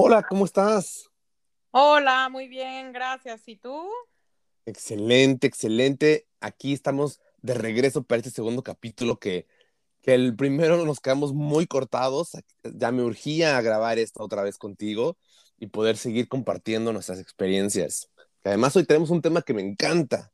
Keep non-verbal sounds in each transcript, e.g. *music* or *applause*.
Hola, ¿cómo estás? Hola, muy bien, gracias. ¿Y tú? Excelente, excelente. Aquí estamos de regreso para este segundo capítulo que, que el primero nos quedamos muy cortados. Ya me urgía a grabar esto otra vez contigo y poder seguir compartiendo nuestras experiencias. además hoy tenemos un tema que me encanta.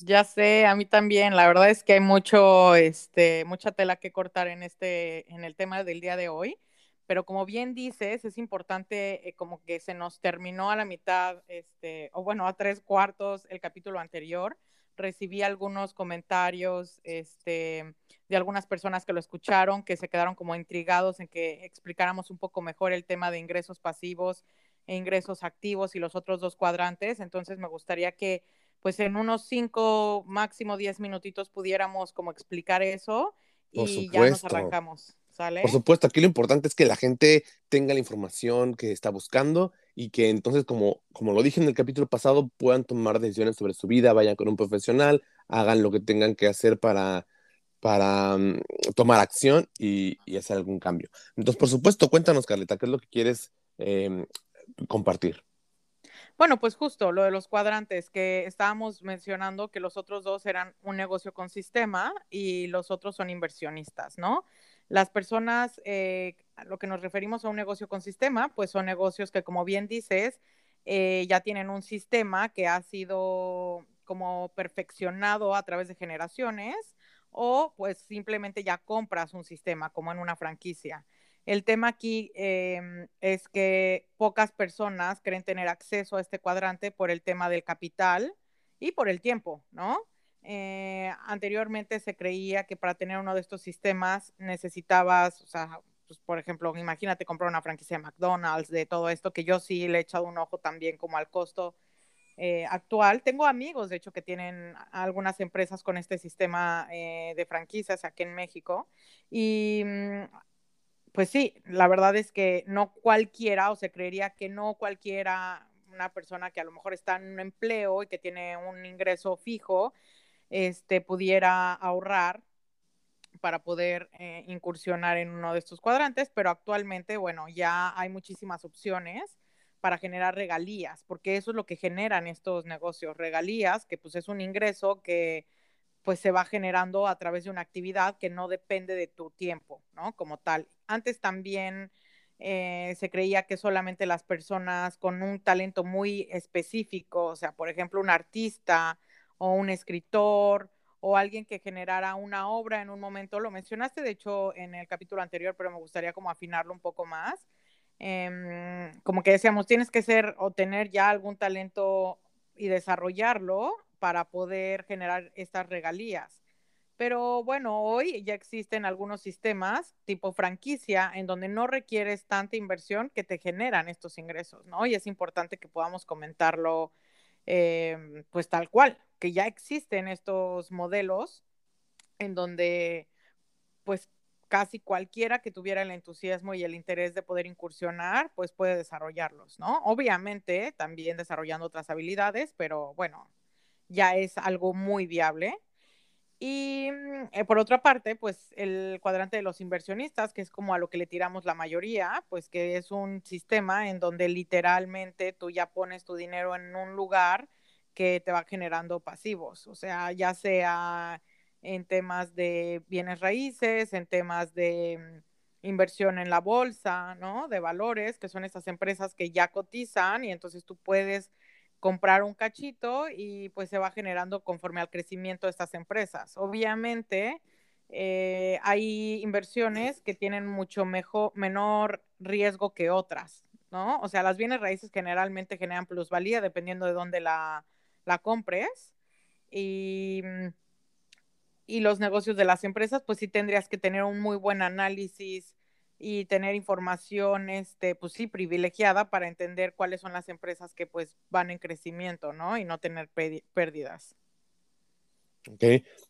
Ya sé, a mí también. La verdad es que hay mucho, este, mucha tela que cortar en este, en el tema del día de hoy. Pero como bien dices, es importante eh, como que se nos terminó a la mitad, este, o bueno, a tres cuartos el capítulo anterior. Recibí algunos comentarios este, de algunas personas que lo escucharon, que se quedaron como intrigados en que explicáramos un poco mejor el tema de ingresos pasivos e ingresos activos y los otros dos cuadrantes. Entonces me gustaría que pues en unos cinco, máximo diez minutitos pudiéramos como explicar eso y ya nos arrancamos. Por supuesto, aquí lo importante es que la gente tenga la información que está buscando y que entonces, como, como lo dije en el capítulo pasado, puedan tomar decisiones sobre su vida, vayan con un profesional, hagan lo que tengan que hacer para, para mm, tomar acción y, hacer algún cambio. Entonces, por supuesto, cuéntanos, Carlita, ¿qué es lo que quieres em, compartir? Bueno, pues justo lo de los cuadrantes, que estábamos mencionando que los otros dos eran un negocio con sistema y los otros son inversionistas, ¿no? Las personas, eh, lo que nos referimos a un negocio con sistema, pues son negocios que, como bien dices, eh, ya tienen un sistema que ha sido como perfeccionado a través de generaciones o pues simplemente ya compras un sistema como en una franquicia. El tema aquí em, es que pocas personas creen tener acceso a este cuadrante por el tema del capital y por el tiempo, ¿no? Eh, anteriormente se creía que para tener uno de estos sistemas necesitabas, o sea, pues, por ejemplo, imagínate comprar una franquicia de McDonald's, de todo esto, que yo sí le he echado un ojo también como al costo eh, actual. Tengo amigos, de hecho, que tienen algunas empresas con este sistema eh, de franquicias aquí en México. Y mm, pues sí, la verdad es que no cualquiera, o se creería que no cualquiera, una persona que a lo mejor está en un empleo y que tiene un ingreso fijo, este, pudiera ahorrar para poder eh, incursionar en uno de estos cuadrantes, pero actualmente, bueno, ya hay muchísimas opciones para generar regalías, porque eso es lo que generan estos negocios, regalías, que pues es un ingreso que pues se va generando a través de una actividad que no depende de tu tiempo, ¿no? Como tal. Antes también eh, se creía que solamente las personas con un talento muy específico, o sea, por ejemplo, un artista, o un escritor o alguien que generara una obra en un momento. Lo mencionaste, de hecho, en el capítulo anterior, pero me gustaría como afinarlo un poco más. Em, como que decíamos, tienes que ser o tener ya algún talento y desarrollarlo para poder generar estas regalías. Pero bueno, hoy ya existen algunos sistemas tipo franquicia en donde no requieres tanta inversión que te generan estos ingresos, ¿no? Y es importante que podamos comentarlo Em, pues tal cual, que ya existen estos modelos en donde pues casi cualquiera que tuviera el entusiasmo y el interés de poder incursionar, pues puede desarrollarlos, ¿no? Obviamente también desarrollando otras habilidades, pero bueno, ya es algo muy viable. Y mm, eh, por otra parte, pues el cuadrante de los inversionistas, que es como a lo que le tiramos la mayoría, pues que es un sistema en donde literalmente tú ya pones tu dinero en un lugar que te va generando pasivos, o sea, ya sea en temas de bienes raíces, en temas de mm, inversión en la bolsa, ¿no? De valores, que son esas empresas que ya cotizan y entonces tú puedes comprar un cachito y pues se va generando conforme al crecimiento de estas empresas. Obviamente, eh, hay inversiones que tienen mucho mejor, menor riesgo que otras, ¿no? O sea, las bienes raíces generalmente generan plusvalía dependiendo de dónde la, la compres. Y, y los negocios de las empresas, pues sí tendrías que tener un muy buen análisis y tener información, este, pues sí, privilegiada para entender cuáles son las empresas que pues van en crecimiento, ¿no? Y no tener pérdidas. Ok.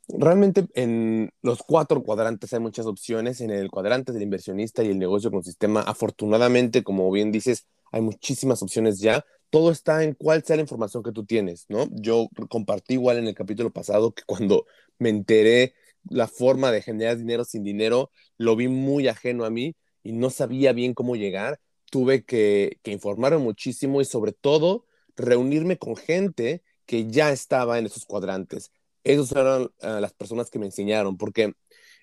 Realmente en los cuatro cuadrantes hay muchas opciones. En el cuadrante del inversionista y el negocio con sistema, afortunadamente, como bien dices, hay muchísimas opciones ya. Todo está en cuál sea la información que tú tienes, ¿no? Yo compartí igual en el capítulo pasado que cuando me enteré la forma de generar dinero sin dinero, lo vi muy ajeno a mí y no sabía bien cómo llegar, tuve que, que informarme muchísimo y sobre todo reunirme con gente que ya estaba en esos cuadrantes. Esas eran ah, las personas que me enseñaron, porque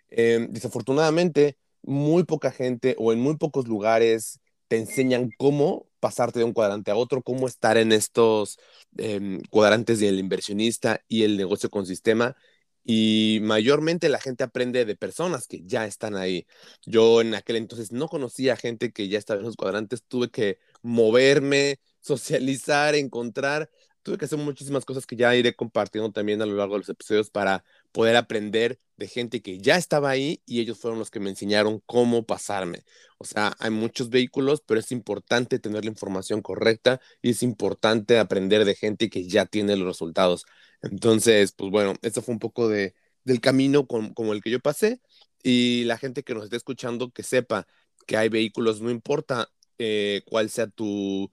em, desafortunadamente muy poca gente o en muy pocos lugares te enseñan cómo pasarte de un cuadrante a otro, cómo estar en estos em, cuadrantes del inversionista y el negocio con sistema. Y mayormente la gente aprende de personas que ya están ahí. Yo en aquel entonces no conocía gente que ya estaba en los cuadrantes, tuve que moverme, *laughs* socializar, encontrar tuve que hacer muchísimas cosas que ya iré compartiendo también a lo largo de los episodios para poder aprender de gente que ya estaba ahí y ellos fueron los que me enseñaron cómo pasarme. O sea, hay muchos vehículos, pero es importante tener la información correcta y es importante aprender de gente que ya tiene los resultados. Entonces, pues bueno, eso fue un poco de, del camino como el que yo pasé y la gente que nos esté escuchando que sepa que hay vehículos, no importa eh, cuál sea tu,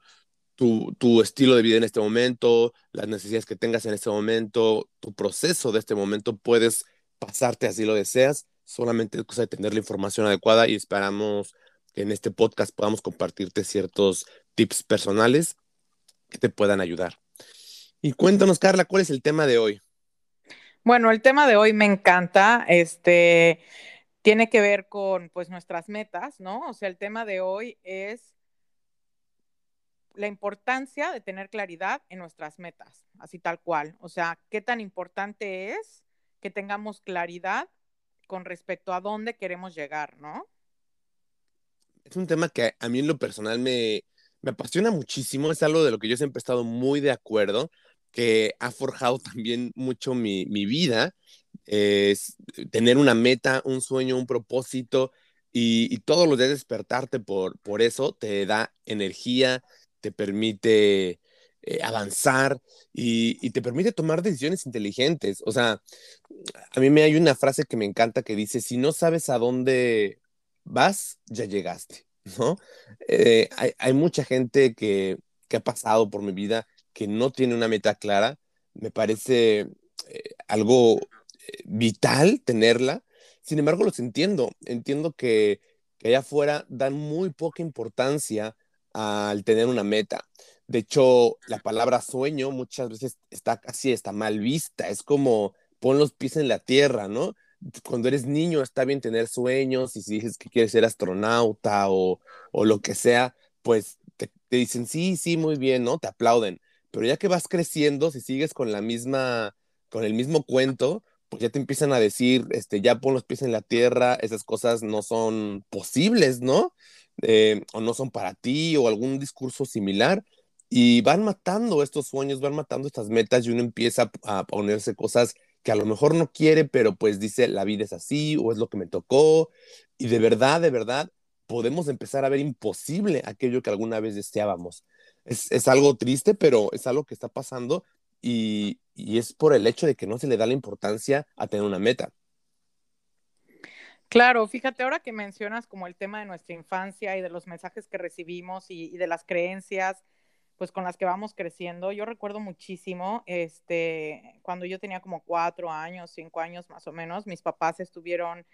tu, estilo de vida en este momento, las necesidades que tengas en este momento, tu proceso de este momento, puedes pasarte así lo deseas, solamente es cosa de tener la información adecuada y esperamos que en este podcast podamos compartirte ciertos tips personales que te puedan ayudar. Y cuéntanos, Carla, ¿cuál es el tema de hoy? Bueno, el tema de hoy me encanta, este, tiene que ver con pues nuestras metas, ¿no? O sea, el tema de hoy es la importancia de tener claridad en nuestras metas, así tal cual. O sea, qué tan importante es que tengamos claridad con respecto a dónde queremos llegar, ¿no? Es un tema que a mí en lo personal me, apasiona muchísimo, es algo de lo que yo siempre he estado muy de acuerdo, que ha forjado *laughs* también mucho mi, vida, es tener una meta, un sueño, un propósito y, y todos los días despertarte por, por eso te da energía, te permite eh, avanzar y, te permite tomar decisiones inteligentes. O sea, a mí me hay una frase que me encanta que dice, si no sabes a dónde vas, ya llegaste, ¿no? Eh, hay, mucha gente que, ha pasado por mi vida que no tiene una meta clara. Me parece eh, algo vital tenerla. Sin embargo, los entiendo. Entiendo que, que allá afuera dan muy poca importancia al tener una meta. De hecho, la palabra sueño muchas veces está casi está mal vista. Es como pon los pies en la tierra, ¿no? Cuando eres niño está bien tener sueños y si dices que quieres ser astronauta o, lo que sea, pues te, dicen sí, sí, muy bien, ¿no? Te aplauden. Pero ya que vas creciendo, si sigues con la misma, con el mismo cuento, pues ya te empiezan a decir, este, ya pon los pies en la tierra, esas cosas no son posibles, ¿no? Eh, o no son para ti o algún discurso similar y van matando estos sueños, van matando estas metas y uno empieza a ponerse cosas que a lo mejor no quiere, pero pues dice la vida es así o es lo que me tocó y de verdad, de verdad podemos empezar a ver imposible aquello que alguna vez deseábamos. Es, es algo triste, pero es algo que está pasando y, y es por el hecho de que no se le da la importancia a tener una meta. Claro, fíjate, ahora que mencionas como el tema de nuestra infancia y de los mensajes que recibimos y, de las creencias, pues con las que vamos creciendo, yo recuerdo muchísimo, este, cuando yo tenía como cuatro años, cinco años más o menos, mis papás estuvieron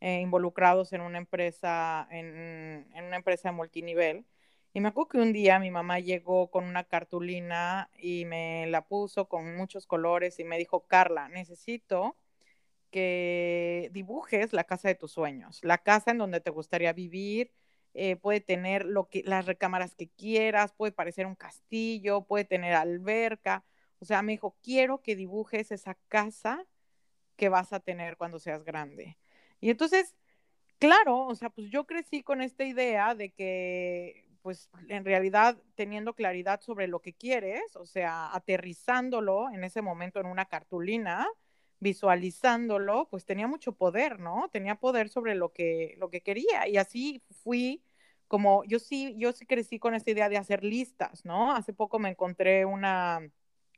eh, involucrados en una empresa, en, en una empresa de multinivel. Y me acuerdo que un día mi mamá llegó con una cartulina y me la puso con muchos colores y me dijo, Carla, necesito que dibujes la casa de tus sueños, la casa en donde te gustaría vivir. Eh, puede tener lo que, las recámaras que quieras, puede parecer un castillo, puede tener alberca. O sea, me dijo, quiero que dibujes esa casa que vas a tener cuando seas grande. Y entonces, claro, o sea, pues yo crecí con esta idea de que, pues en realidad teniendo claridad sobre lo que quieres, o sea, aterrizándolo en ese momento en una cartulina, visualizándolo, pues tenía mucho poder, ¿no? Tenía poder sobre lo que, lo que quería. Y así fui como, yo sí, yo sí crecí con esta idea de hacer listas, ¿no? Hace poco me encontré una,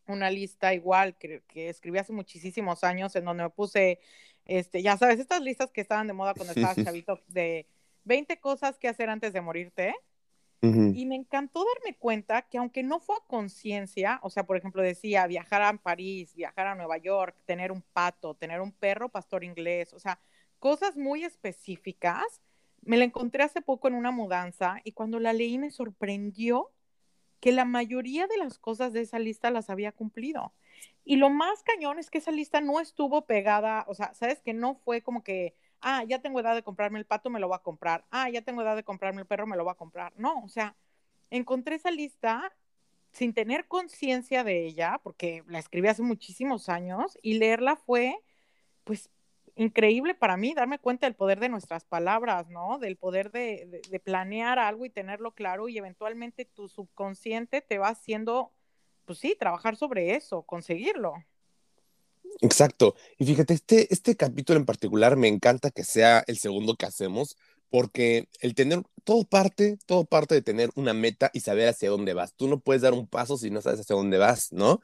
una lista igual que, que escribí hace muchísimos años en donde me puse, este, ya sabes, estas listas que estaban de moda cuando estaba chavito de 20 cosas que hacer antes de morirte. Y me encantó darme cuenta que aunque no fue a conciencia, o sea, por ejemplo, decía viajar a París, viajar a Nueva York, tener un pato, tener un perro pastor inglés, o sea, cosas muy específicas, me la encontré hace poco en una mudanza y cuando la leí me sorprendió que la mayoría de las cosas de esa lista las había cumplido. Y lo más cañón es que esa lista no estuvo pegada, o sea, sabes que no fue como que, ah, ya tengo edad de comprarme el pato, me lo voy a comprar. Ah, ya tengo edad de comprarme el perro, me lo voy a comprar. No, o sea, encontré esa lista sin tener conciencia de ella, porque la escribí hace muchísimos años, y leerla fue, pues, increíble para mí, darme cuenta del poder de nuestras palabras, ¿no? Del poder de, de, planear algo y tenerlo claro y eventualmente tu subconsciente te va haciendo, pues sí, trabajar sobre eso, conseguirlo. Exacto. Y fíjate, este, este capítulo en particular me encanta que sea el segundo que hacemos, porque el tener, todo parte, todo parte de tener una meta y saber hacia dónde vas. Tú no puedes dar un paso si no sabes hacia dónde vas, ¿no?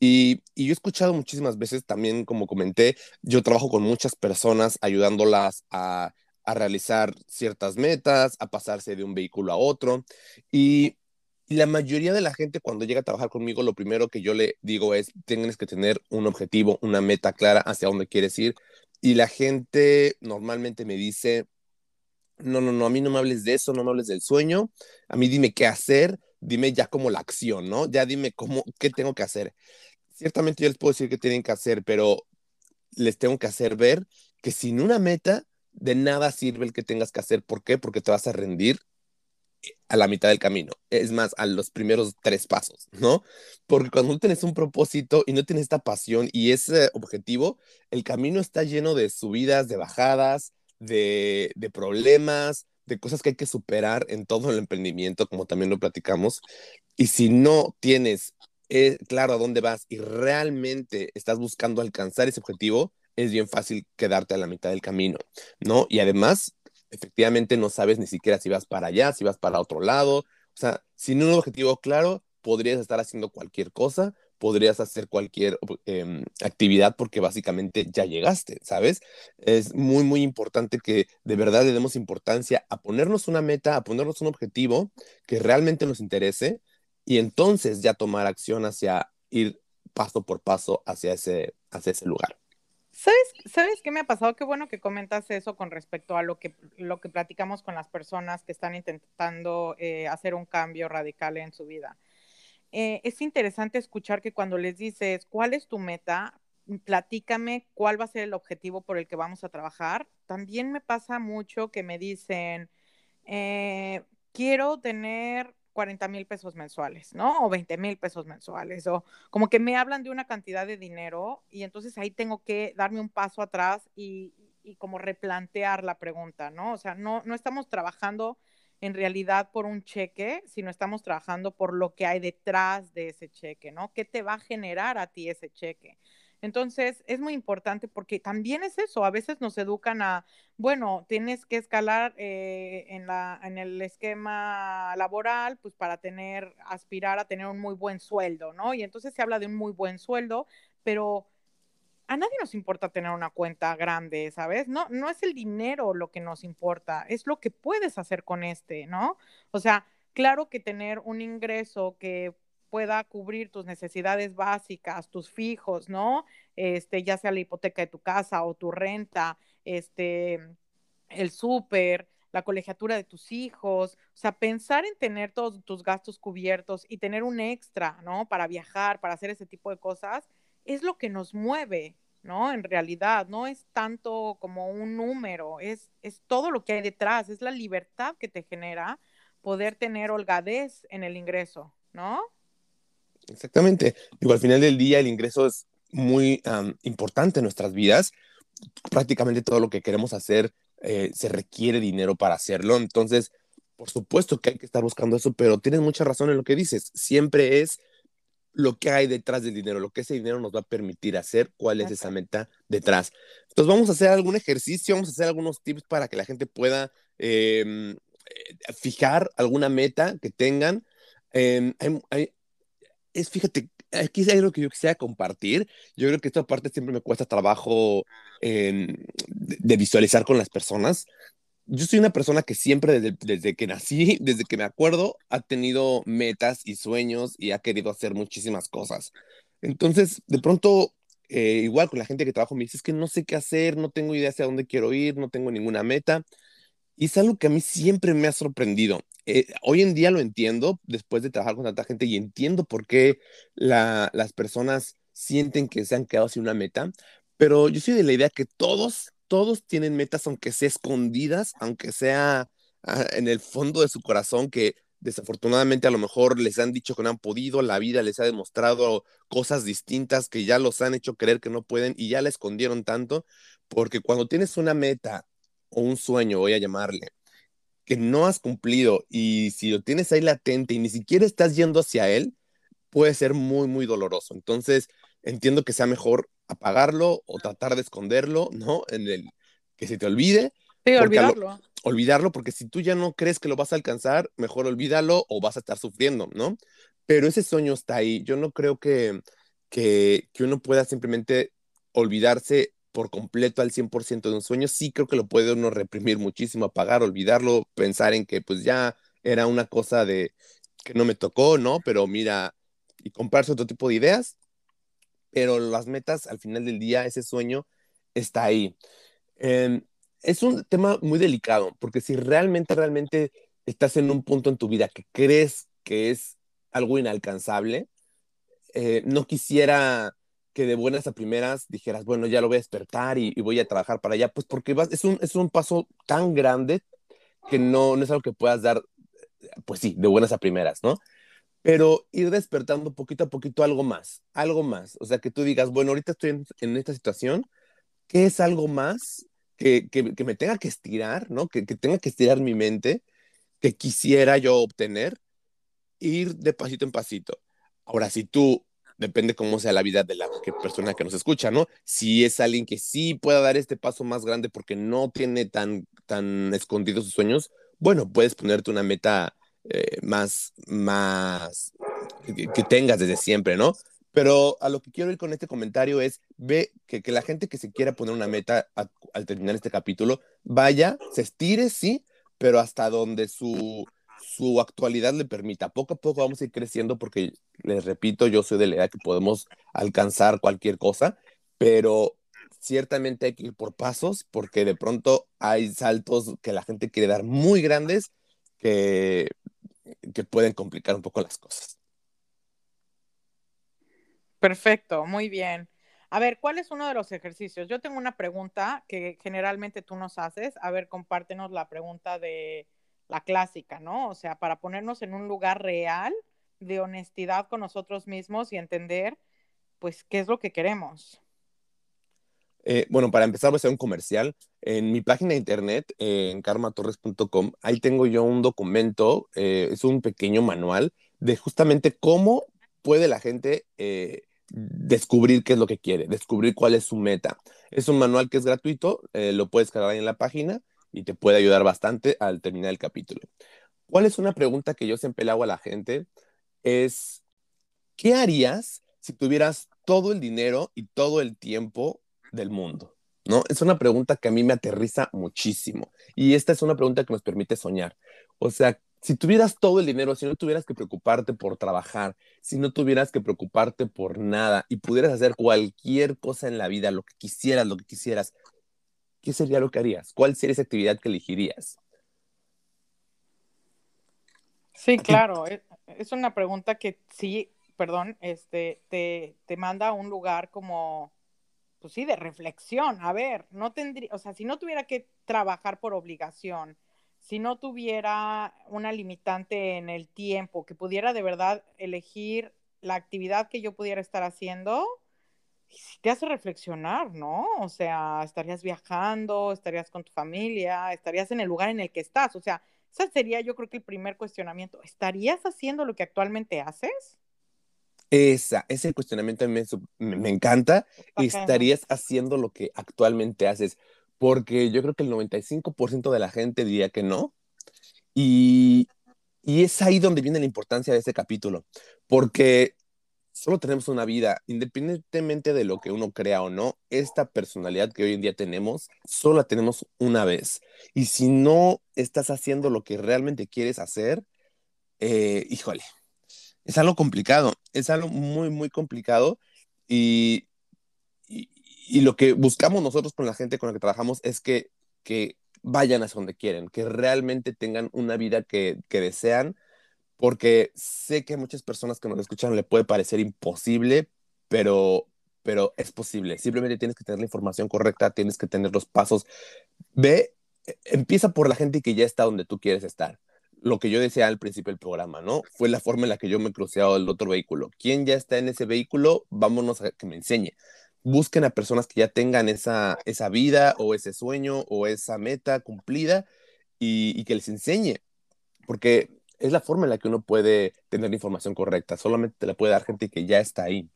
Y, y, yo he escuchado muchísimas veces también, como comenté, yo trabajo con muchas personas ayudándolas a, a realizar ciertas metas, a pasarse de un vehículo a otro. Y, y la mayoría de la gente cuando llega a trabajar conmigo, lo primero que yo le digo es, tienes que tener un objetivo, una meta clara hacia dónde quieres ir. Y la gente normalmente me dice, no, no, no, a mí no me hables de eso, no me hables del sueño, a mí dime qué hacer, dime ya como la acción, ¿no? Ya dime cómo, qué tengo que hacer. Ciertamente yo les puedo decir qué tienen que hacer, pero les tengo que hacer ver que sin una meta, de nada sirve el que tengas que hacer. ¿Por qué? Porque te vas a rendir a la mitad del camino. Es más, a los primeros tres pasos, ¿no? Porque cuando no tienes un propósito y no tienes esta pasión y ese objetivo, el camino está lleno de subidas, de bajadas, de, de problemas, de cosas que hay que superar en todo el emprendimiento, como también lo platicamos. Y si no tienes eh, claro a dónde vas y realmente estás buscando alcanzar ese objetivo, es bien fácil quedarte a la mitad del camino, ¿no? Y además, efectivamente no sabes ni siquiera si vas para allá, si vas para otro lado. O sea, sin un objetivo claro, podrías estar haciendo cualquier cosa, podrías hacer cualquier em, actividad porque básicamente ya llegaste, ¿sabes? Es muy, muy importante que de verdad le demos importancia a ponernos una meta, a ponernos un objetivo que realmente nos interese y entonces ya tomar acción hacia ir paso por paso hacia ese, hacia ese lugar. ¿Sabes, ¿Sabes qué me ha pasado? Qué bueno que comentas eso con respecto a lo que, lo que platicamos con las personas que están intentando eh, hacer un cambio radical en su vida. Eh, es interesante escuchar que cuando les dices, ¿cuál es tu meta? Platícame cuál va a ser el objetivo por el que vamos a trabajar. También me pasa mucho que me dicen, eh, quiero tener 40 mil pesos mensuales, ¿no? O 20 mil pesos mensuales, o como que me hablan de una cantidad de dinero y entonces ahí tengo que darme un paso atrás y, y como replantear la pregunta, ¿no? O sea, no, no estamos trabajando en realidad por un cheque, sino estamos trabajando por lo que hay detrás de ese cheque, ¿no? ¿Qué te va a generar a ti ese cheque? Entonces, es muy importante porque también es eso, a veces nos educan a, bueno, tienes que escalar eh, en, la, en el esquema laboral, pues para tener, aspirar a tener un muy buen sueldo, ¿no? Y entonces se habla de un muy buen sueldo, pero a nadie nos importa tener una cuenta grande, ¿sabes? No, no es el dinero lo que nos importa, es lo que puedes hacer con este, ¿no? O sea, claro que tener un ingreso que pueda cubrir tus necesidades básicas, tus fijos, ¿no? Este, ya sea la hipoteca de tu casa o tu renta, este, el súper, la colegiatura de tus hijos, o sea, pensar en tener todos tus gastos cubiertos y tener un extra, ¿no? Para viajar, para hacer ese tipo de cosas, es lo que nos mueve, ¿no? En realidad, no es tanto como un número, es, es todo lo que hay detrás, es la libertad que te genera poder tener holgadez en el ingreso, ¿no? Exactamente. Digo, al final del día el ingreso es muy importante en nuestras vidas. Prácticamente todo lo que queremos hacer eh, se requiere dinero para hacerlo. Entonces, por supuesto que hay que estar buscando eso, pero tienes mucha razón en lo que dices. Siempre es lo que hay detrás del dinero, lo que ese dinero nos va a permitir hacer, cuál es esa meta detrás. Entonces vamos a hacer algún ejercicio, vamos a hacer algunos tips para que la gente pueda em, eh, fijar alguna meta que tengan. Em, hay, es, fíjate, aquí hay algo que yo quisiera compartir. Yo creo que esta parte siempre me cuesta trabajo de, visualizar con las personas. Yo soy una persona que siempre desde, desde, que nací, *laughs* desde que me acuerdo, ha tenido metas y sueños y ha querido hacer muchísimas cosas. Entonces, de pronto, eh, igual con la gente que trabajo, me dice, es que no sé qué hacer, no tengo idea hacia dónde quiero ir, no tengo ninguna meta. Y es algo que a mí siempre me ha sorprendido. Eh, hoy en día lo entiendo después de trabajar con tanta gente y entiendo por qué las personas sienten que se han quedado sin una meta, pero yo soy de la idea que todos, todos tienen metas, aunque sea escondidas, aunque sea ah, en el fondo de su corazón, que desafortunadamente a lo mejor les han dicho que no han podido, la vida les ha demostrado cosas distintas que ya los han hecho creer que no pueden y ya la escondieron tanto, porque cuando tienes una meta o un sueño, voy a llamarle, que no has cumplido y si lo tienes ahí latente y ni siquiera estás yendo hacia él, puede ser muy, muy doloroso. Entonces, entiendo que sea mejor apagarlo o tratar de esconderlo, ¿no? En el que se te olvide. Sí, olvidarlo. olvidarlo, porque si tú ya no crees que lo vas a alcanzar, mejor olvídalo o vas a estar sufriendo, ¿no? Pero ese sueño está ahí. Yo no creo que, que, que uno pueda simplemente olvidarse por completo al 100% de un sueño, sí creo que lo puede uno reprimir muchísimo, apagar, olvidarlo, pensar en que pues ya era una cosa de que no me tocó, ¿no? Pero mira, y comprarse otro tipo de ideas, pero las metas al final del día, ese sueño está ahí. Em, es un tema muy delicado, porque si realmente, realmente estás en un punto en tu vida que crees que es algo inalcanzable, eh, no quisiera que de buenas a primeras dijeras, bueno, ya lo voy a despertar y, voy a trabajar para allá, pues porque vas, es, un, es un paso tan grande que no, no es algo que puedas dar, pues sí, de buenas a primeras, ¿no? Pero ir despertando poquito a poquito algo más, algo más. O sea, que tú digas, bueno, ahorita estoy en, esta situación, ¿qué es algo más que, que, que me tenga que estirar, ¿no? Que, que, tenga que estirar mi mente, que quisiera yo obtener, ir de pasito en pasito. Ahora, si tú depende cómo sea la vida de la persona que nos escucha, ¿no? Si es alguien que sí pueda dar este paso más grande porque no tiene tan, tan escondidos sus sueños, bueno, puedes ponerte una meta eh, más, más que, tengas desde siempre, ¿no? Pero a lo que quiero ir con este comentario es, ve que, la gente que se quiera poner una meta al terminar este capítulo, vaya, se estire, sí, pero hasta donde su, su actualidad le permita. Poco a poco vamos a ir creciendo porque, les repito, yo soy de la idea que podemos alcanzar cualquier cosa, pero ciertamente hay que ir por pasos porque de pronto hay saltos que la gente quiere dar muy grandes que, que pueden complicar un poco las cosas. Perfecto, muy bien. A ver, ¿cuál es uno de los ejercicios? Yo tengo una pregunta que generalmente tú nos haces. A ver, compártenos la pregunta de, la clásica, ¿no? O sea, para ponernos en un lugar real de honestidad con nosotros mismos y entender, pues, qué es lo que queremos. Eh, bueno, para empezar voy a hacer un comercial. En mi página de internet, eh, en karmatorres.com, ahí tengo yo un documento, eh, es un pequeño manual de justamente cómo puede la gente descubrir qué es lo que quiere, descubrir cuál es su meta. Es un manual que es gratuito, lo puedes cargar ahí en la página y te puede ayudar bastante al terminar el capítulo. ¿Cuál es una pregunta que yo siempre le hago a la gente? Es, ¿qué harías si tuvieras todo el dinero y todo el tiempo del mundo? ¿No? Es una pregunta que a mí me aterriza muchísimo. Y esta es una pregunta que nos permite soñar. O sea, si tuvieras todo el dinero, si no tuvieras que preocuparte por trabajar, si no tuvieras que preocuparte por nada y pudieras hacer cualquier cosa en la vida, lo que quisieras, lo que quisieras, ¿qué sería lo que harías? ¿Cuál sería esa actividad que elegirías? Sí, claro, e, es una pregunta que sí, perdón, este, te, te manda a un lugar como, pues sí, de reflexión. A ver, no tendría, o sea, si no tuviera que trabajar por obligación, si no tuviera una limitante en el tiempo, que pudiera de verdad elegir la actividad que yo pudiera estar haciendo, te hace reflexionar, ¿no? O sea, estarías viajando, estarías con tu familia, estarías en el lugar en el que estás. O sea, ese sería yo creo que el primer cuestionamiento. ¿Estarías haciendo lo que actualmente haces? Esa, ese cuestionamiento me, me encanta. ¿Estarías haciendo lo que actualmente haces? Porque yo creo que el 95% de la gente diría que no. Y, y es ahí donde viene la importancia de este capítulo. Porque solo tenemos una vida, independientemente de lo que uno crea o no, esta personalidad que hoy en día tenemos, solo la tenemos una vez. Y si no estás haciendo lo que realmente quieres hacer, eh, híjole, es algo complicado, es algo muy, muy complicado. Y, y, lo que buscamos nosotros con la gente con la que trabajamos es que, que vayan hacia donde quieren, que realmente tengan una vida que, que desean, porque sé que a muchas personas que nos escuchan le puede parecer imposible, pero, pero es posible. Simplemente tienes que tener la información correcta, tienes que tener los pasos. Ve, e, empieza por la gente que ya está donde tú quieres estar. Lo que yo decía al principio del programa, ¿no? Fue la forma en la que yo me crucé al otro vehículo. ¿Quién ya está en ese vehículo? Vámonos a que me enseñe busquen a personas que ya tengan esa, esa vida o ese sueño o esa meta cumplida y, que les enseñe, porque es la forma en la que uno puede tener la información correcta, solamente te la puede dar gente que ya está ahí.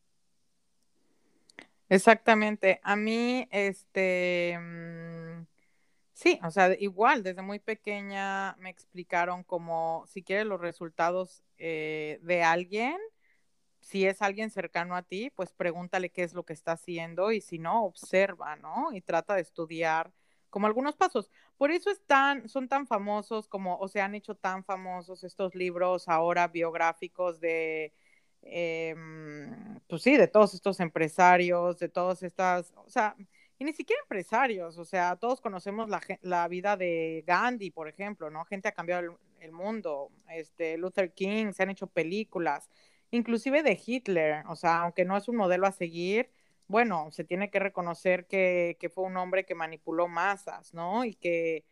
Exactamente. A mí, este, mm, sí, o sea, igual, desde muy pequeña me explicaron como si quieres los resultados eh, de alguien, si es alguien cercano a ti, pues pregúntale qué es lo que está haciendo y si no, observa, ¿no? Y trata de estudiar como algunos pasos. Por eso están, son tan famosos como, o se han hecho tan famosos estos libros ahora biográficos de, em, pues sí, de todos estos empresarios, de todas estas, o sea, y ni siquiera empresarios, o sea, todos conocemos la, la vida de Gandhi, por ejemplo, ¿no? Gente ha cambiado el, el mundo, este, Luther King, se han hecho películas inclusive de Hitler, o sea, aunque no es un modelo a seguir, bueno, se tiene que reconocer que, fue un hombre que manipuló masas, ¿no? Y que,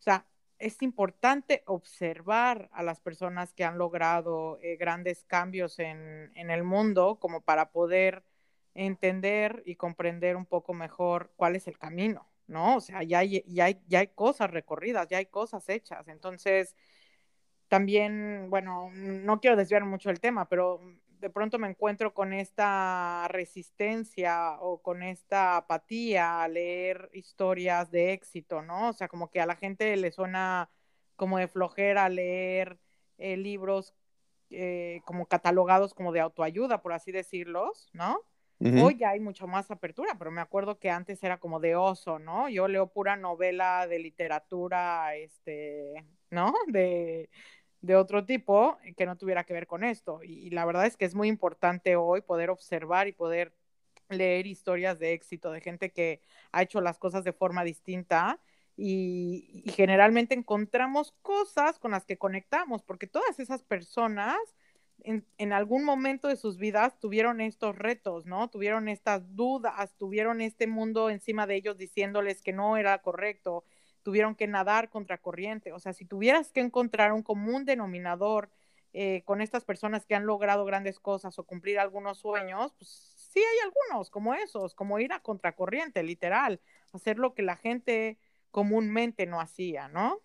o sea, es importante observar a las personas que han logrado eh, grandes cambios en, el mundo como para poder entender y comprender un poco mejor cuál es el camino, ¿no? O sea, ya hay, ya hay, ya hay cosas recorridas, ya hay cosas hechas. Entonces, también, bueno, no quiero desviar mucho el tema, pero de pronto me encuentro con esta resistencia o con esta apatía a leer historias de éxito, ¿no? O sea, como que a la gente le suena como de flojera leer eh, libros eh, como catalogados como de autoayuda, por así decirlos, ¿no? Hoy ya hay mucho más apertura, pero me acuerdo que antes era como de oso, ¿no? Yo leo pura novela de literatura, este, ¿no? De, de otro tipo que no tuviera que ver con esto. Y, la verdad es que es muy importante hoy poder observar y poder leer historias de éxito de gente que ha hecho las cosas de forma distinta y, y, generalmente encontramos cosas con las que conectamos, porque todas esas personas en, en, algún momento de sus vidas tuvieron estos retos, ¿no? Tuvieron estas dudas, tuvieron este mundo encima de ellos diciéndoles que no era correcto, tuvieron que nadar contra corriente. O sea, si tuvieras que encontrar un común denominador eh, con estas personas que han logrado grandes cosas o cumplir algunos sueños, pues sí hay algunos como esos, como ir a contracorriente, literal, hacer lo que la gente comúnmente no hacía, ¿no?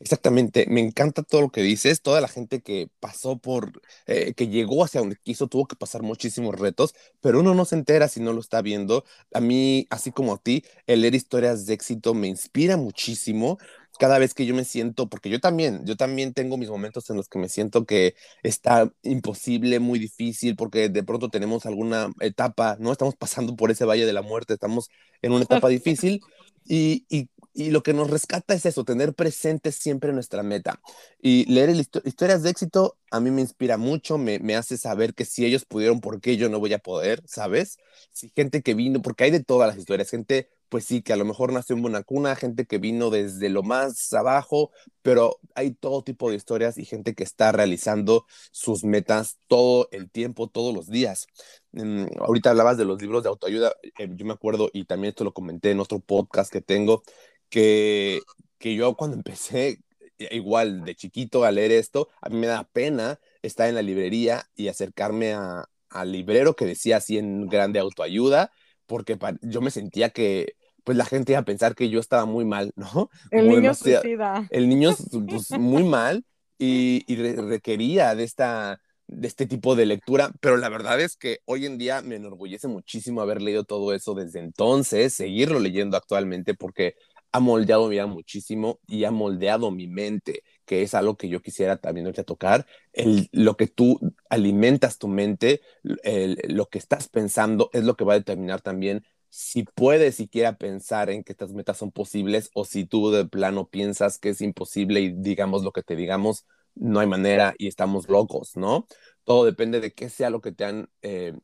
Exactamente, me encanta todo lo que dices, toda la gente que pasó por, eh, que llegó hacia donde quiso, tuvo que pasar muchísimos retos, pero uno no se entera si no lo está viendo. A mí, así como a ti, el leer historias de éxito me inspira muchísimo cada vez que yo me siento, porque yo también, yo también tengo mis momentos en los que me siento que está imposible, muy difícil, porque de pronto tenemos alguna etapa, ¿no? Estamos pasando por ese valle de la muerte, estamos en una etapa difícil y, y y lo que nos rescata es eso, tener presente siempre nuestra meta. Y leer historias de éxito a mí me inspira mucho, me, me, hace saber que si ellos pudieron, ¿por qué yo no voy a poder? ¿Sabes? Si gente que vino, porque hay de todas las historias, gente pues sí, que a lo mejor nació en buena cuna, gente que vino desde lo más abajo, pero hay todo tipo de historias y gente que está realizando sus metas todo el tiempo, todos los días. Mm, ahorita hablabas de los libros de autoayuda, eh, yo me acuerdo, y también esto lo comenté en otro podcast que tengo, que, que yo cuando empecé, igual de chiquito a leer esto, a mí me da pena estar en la librería y acercarme a, al librero que decía así en grande autoayuda, porque yo me sentía que pues la gente iba a pensar que yo estaba muy mal, ¿no? *laughs* El niño suicida. El niño pues, *laughs* muy mal y, y requería de esta de este tipo de lectura, pero la verdad es que hoy en día me enorgullece muchísimo haber leído todo eso desde entonces, seguirlo leyendo actualmente porque ha moldeado mi vida muchísimo y ha moldeado mi mente, que es algo que yo quisiera también a tocar. El, lo que tú alimentas tu mente, lo que estás pensando es lo que va a determinar también si puedes siquiera pensar en que estas metas son posibles o si tú de plano piensas que es imposible y digamos lo que te digamos, no hay manera y estamos locos, ¿no? Todo depende de qué sea lo que te han eh,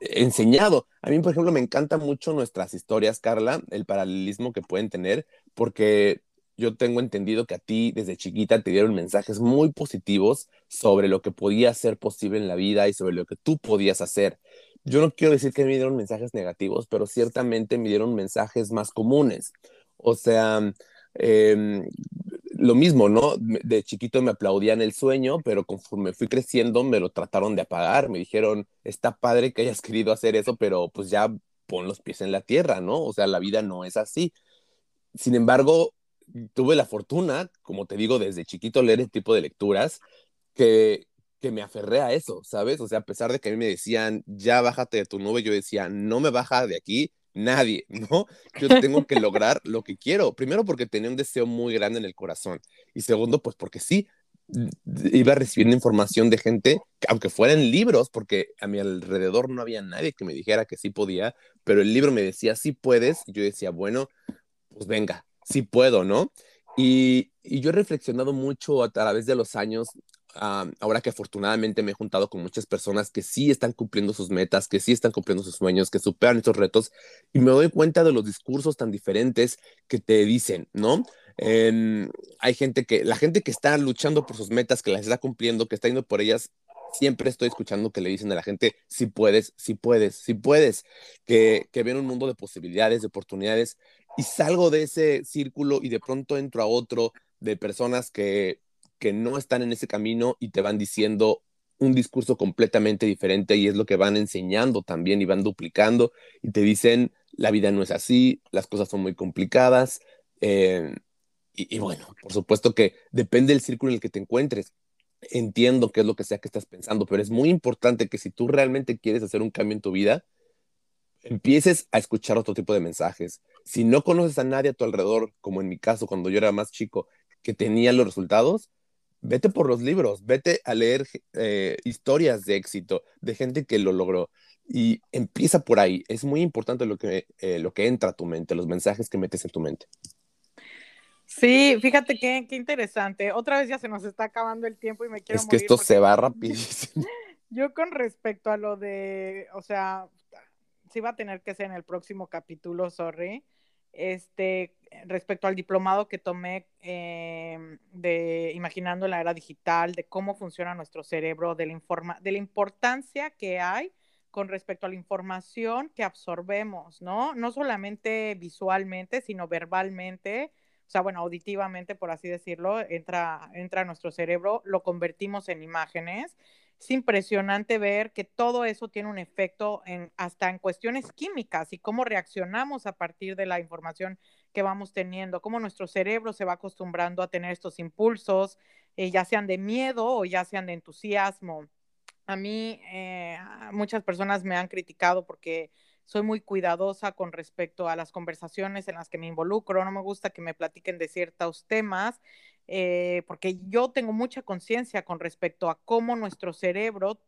enseñado. A mí, por ejemplo, me encantan mucho nuestras historias, Carla, el paralelismo que pueden tener, porque yo tengo entendido que a ti desde chiquita te dieron mensajes muy positivos sobre lo que podía ser posible en la vida y sobre lo que tú podías hacer. Yo no quiero decir que me dieron mensajes negativos, pero ciertamente me dieron mensajes más comunes. O sea, em, lo mismo, ¿no? De chiquito me aplaudían el sueño, pero conforme fui creciendo me lo trataron de apagar. Me dijeron, está padre que hayas querido hacer eso, pero pues ya pon los pies en la tierra, ¿no? O sea, la vida no es así. Sin embargo, tuve la fortuna, como te digo, desde chiquito leer este tipo de lecturas, que, que me aferré a eso, ¿sabes? O sea, a pesar de que a mí me decían, ya bájate de tu nube, yo decía, no me baja de aquí, nadie, *laughs* ¿no? Yo tengo que lograr lo que quiero. Primero porque tenía un deseo muy grande en el corazón y segundo pues porque sí, iba recibiendo información de gente, aunque fueran libros, porque a mi alrededor no había nadie que me dijera que sí podía, pero el libro me decía, sí puedes, y yo decía, bueno, pues venga, sí puedo, ¿no? Y, y yo he reflexionado mucho a través de los años ahora que afortunadamente me he juntado con muchas personas que sí están cumpliendo sus metas, que sí están cumpliendo sus sueños, que superan estos retos, y me doy cuenta de los discursos tan diferentes que te dicen, ¿no? hay gente que, la gente que está luchando por sus metas, que las está cumpliendo, que está yendo por ellas, siempre estoy escuchando que le dicen a la gente, si puedes, si puedes, si puedes, que, que ven un mundo de posibilidades, de oportunidades, y salgo de ese círculo y de pronto entro a otro de personas que que no están en ese camino y te van diciendo un discurso completamente diferente y es lo que van enseñando también y van duplicando y te dicen la vida no es así, las cosas son muy complicadas eh, y, bueno, por supuesto que depende del círculo en el que te encuentres. Entiendo qué es lo que sea que estás pensando, pero es muy importante que si tú realmente quieres hacer un cambio en tu vida, empieces a escuchar otro tipo de mensajes. Si no conoces a nadie a tu alrededor, como en mi caso cuando yo era más chico, que tenía los resultados, vete por los libros, vete a leer eh, historias de éxito de gente que lo logró y empieza por ahí. Es muy importante lo que, eh, lo que entra a tu mente, los mensajes que metes en tu mente. Sí, fíjate qué, qué interesante. Otra vez ya se nos está acabando el tiempo y me quiero Es que esto se va *laughs* rapidísimo. Yo con respecto a lo de, o sea, sí va a tener que ser en el próximo capítulo, sorry este, respecto al diplomado que tomé em, de Imaginando la Era Digital, de cómo funciona nuestro cerebro, de la, informa de la importancia que hay con respecto a la información que absorbemos, ¿no? No solamente visualmente, sino verbalmente, o sea, bueno, auditivamente, por así decirlo, entra, entra nuestro cerebro, lo convertimos en imágenes es impresionante ver que todo eso tiene un efecto en, hasta en cuestiones químicas y cómo reaccionamos a partir de la información que vamos teniendo, cómo nuestro cerebro se va acostumbrando a tener estos impulsos, eh, ya sean de miedo o ya sean de entusiasmo. A mí eh, muchas personas me han criticado porque soy muy cuidadosa con respecto a las conversaciones en las que me involucro, no me gusta que me platiquen de ciertos temas eh, porque yo tengo mucha conciencia con respecto a cómo nuestro cerebro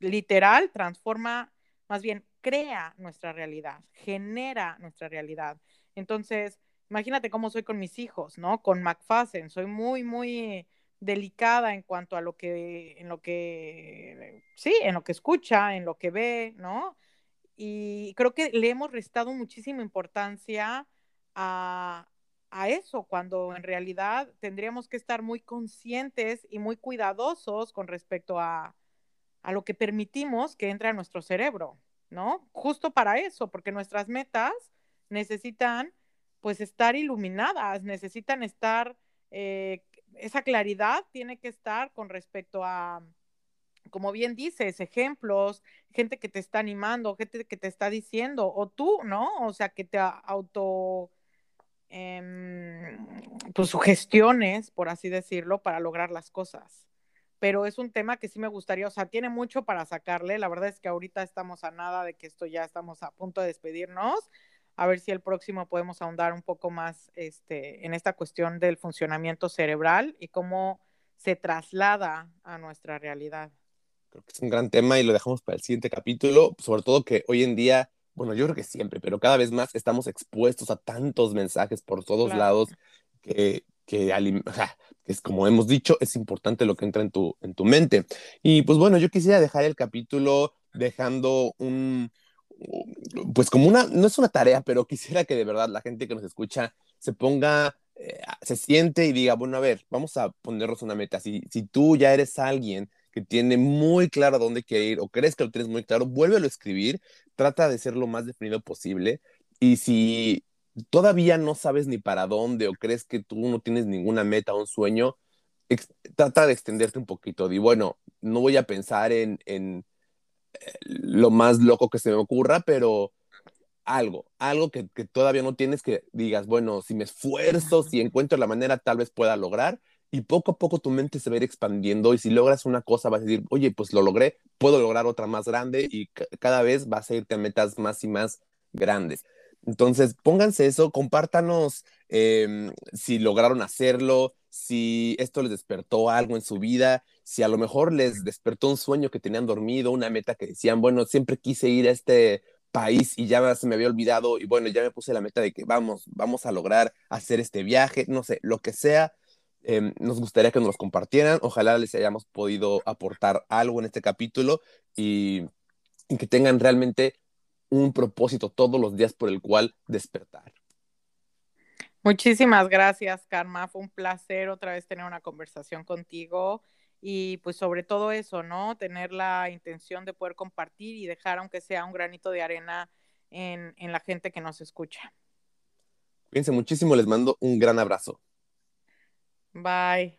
literal transforma, más bien crea nuestra realidad, genera nuestra realidad. Entonces, imagínate cómo soy con mis hijos, ¿no? Con McFassen, soy muy, muy delicada en cuanto a lo que, en lo que, sí, en lo que escucha, en lo que ve, ¿no? Y creo que le hemos restado muchísima importancia a, a eso, cuando en realidad tendríamos que estar muy conscientes y muy cuidadosos con respecto a, a lo que permitimos que entre a nuestro cerebro, ¿no? Justo para eso, porque nuestras metas necesitan pues estar iluminadas, necesitan estar, eh, esa claridad tiene que estar con respecto a, como bien dices, ejemplos, gente que te está animando, gente que te está diciendo, o tú, ¿no? O sea, que te auto eh, pues sugestiones, por así decirlo, para lograr las cosas. Pero es un tema que sí me gustaría, o sea, tiene mucho para sacarle. La verdad es que ahorita estamos a nada de que esto ya estamos a punto de despedirnos. A ver si el próximo podemos ahondar un poco más este, en esta cuestión del funcionamiento cerebral y cómo se traslada a nuestra realidad. Creo que es un gran tema y lo dejamos para el siguiente capítulo, sobre todo que hoy en día bueno, yo creo que siempre, pero cada vez más estamos expuestos a tantos mensajes por todos lados que, que, es como hemos dicho, es importante lo que entra en tu, en tu mente. Y pues bueno, yo quisiera dejar el capítulo dejando un, pues como una, no es una tarea, pero quisiera que de verdad la gente que nos escucha se ponga, eh, se siente y diga, bueno, a ver, vamos a ponernos una meta. Si, si tú ya eres alguien que tiene muy claro dónde quiere ir o crees que lo tienes muy claro, vuélvelo a escribir, trata de ser lo más definido posible. Y si todavía no sabes ni para dónde o crees que tú no tienes ninguna meta o un sueño, trata de extenderte un poquito. Y bueno, no voy a pensar en, lo más loco que se me ocurra, pero algo, algo que, que, todavía no tienes que digas, bueno, si me esfuerzo, si encuentro la manera, tal vez pueda lograr. Y poco a poco tu mente se va a ir expandiendo y si logras una cosa vas a decir, oye, pues lo logré, puedo lograr otra más grande y cada vez vas a irte a metas más y más grandes. Entonces, pónganse eso, compártanos em, si lograron hacerlo, si esto les despertó algo en su vida, si a lo mejor les despertó un sueño que tenían dormido, una meta que decían, bueno, siempre quise ir a este país y ya se me había olvidado y bueno, ya me puse la meta de que vamos, vamos a lograr hacer este viaje, no sé, lo que sea, em, nos gustaría que nos los compartieran, ojalá les hayamos podido aportar algo en este capítulo y que tengan realmente un propósito todos los días por el cual despertar. Muchísimas gracias, Karma. Fue un placer otra vez tener una conversación contigo y pues sobre todo eso, ¿no? Tener la intención de poder compartir y dejar aunque sea un granito de arena en, en la gente que nos escucha. Cuídense muchísimo, les mando un gran abrazo. Bye.